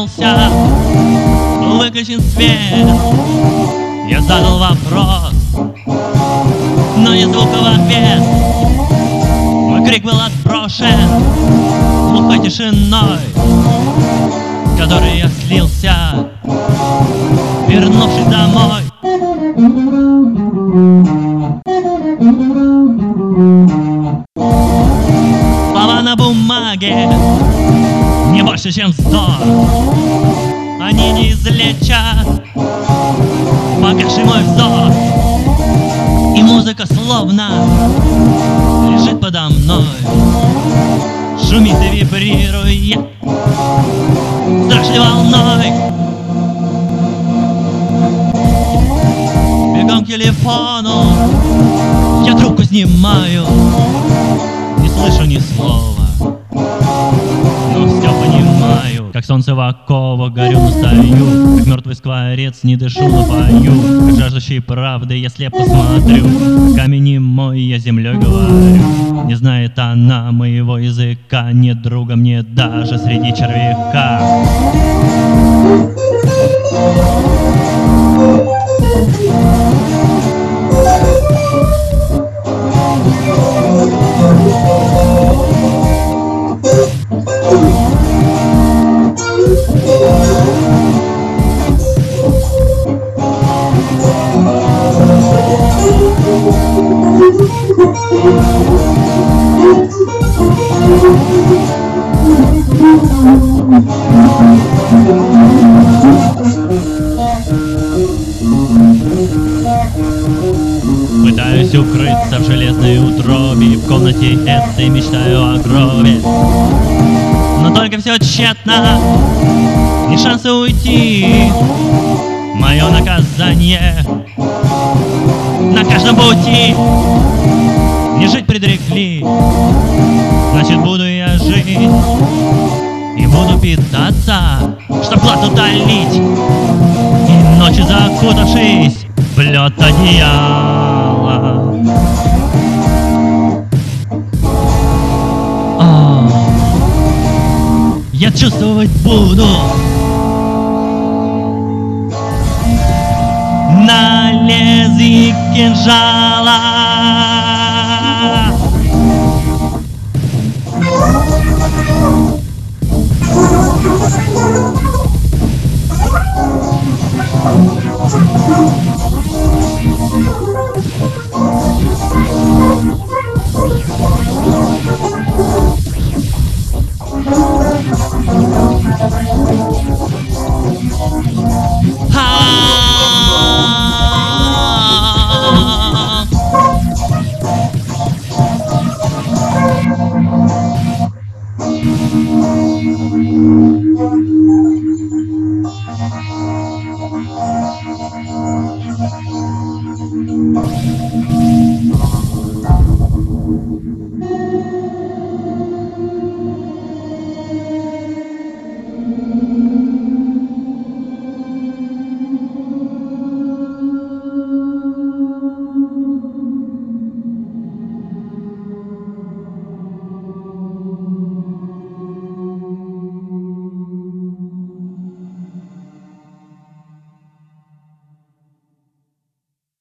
вернулся, выключен свет. Я задал вопрос, но не звука в ответ. Мой крик был отброшен глухой тишиной, которой я слился, вернувшись домой. Слова на бумаге не больше, чем вздох. Они не излечат погаши мой взор. И музыка словно лежит подо мной, шумит и вибрирует страшной волной. Бегом к телефону, я трубку снимаю, не слышу ни слова, Как солнце в оковах горю, настаю, как мертвый скворец, не дышу, но пою, как жаждущий правды, я слепо смотрю, камень мой, я землей говорю, не знает она моего языка, нет друга мне даже среди червяка. Пытаюсь укрыться в железной утробе В комнате этой мечтаю о гробе. Но только все тщетно Ни шанса уйти. Мое наказание На каждом пути. Не жить предрекли Значит буду я жить И буду питаться Чтоб глаз утолить. И ночью закутавшись в лед одеяла А, Я чувствовать буду. На лезвие кинжала Thank you.